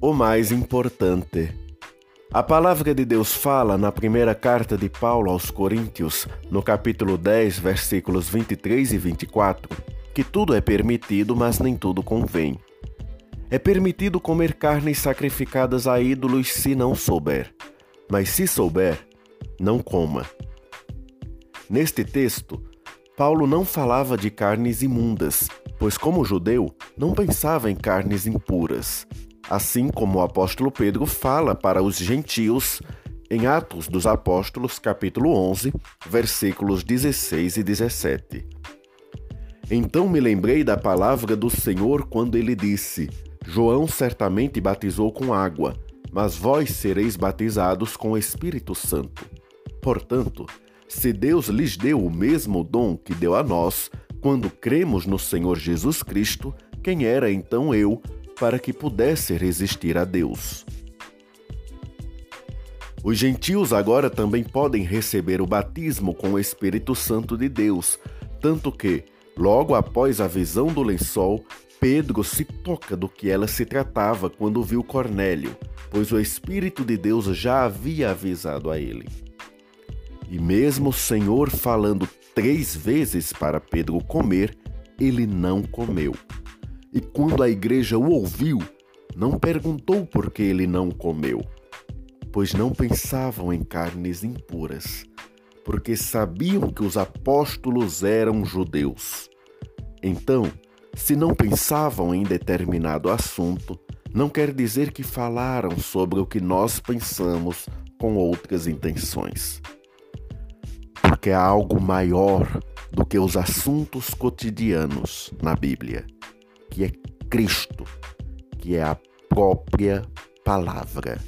o mais importante. A palavra de Deus fala na primeira carta de Paulo aos Coríntios, no capítulo 10, versículos 23 e 24, que tudo é permitido, mas nem tudo convém. É permitido comer carnes sacrificadas a ídolos se não souber, mas se souber, não coma. Neste texto, Paulo não falava de carnes imundas, pois, como judeu, não pensava em carnes impuras, assim como o apóstolo Pedro fala para os gentios em Atos dos Apóstolos, capítulo 11, versículos 16 e 17. Então me lembrei da palavra do Senhor quando ele disse: João certamente batizou com água, mas vós sereis batizados com o Espírito Santo. Portanto, se Deus lhes deu o mesmo dom que deu a nós, quando cremos no Senhor Jesus Cristo, quem era então eu para que pudesse resistir a Deus. Os gentios agora também podem receber o batismo com o Espírito Santo de Deus, tanto que, logo após a visão do lençol, Pedro se toca do que ela se tratava quando viu Cornélio, pois o Espírito de Deus já havia avisado a ele. E mesmo o Senhor falando três vezes para Pedro comer, ele não comeu. E quando a igreja o ouviu, não perguntou por que ele não comeu, pois não pensavam em carnes impuras, porque sabiam que os apóstolos eram judeus. Então, se não pensavam em determinado assunto, não quer dizer que falaram sobre o que nós pensamos com outras intenções. Porque há algo maior do que os assuntos cotidianos na Bíblia que é Cristo, que é a própria palavra.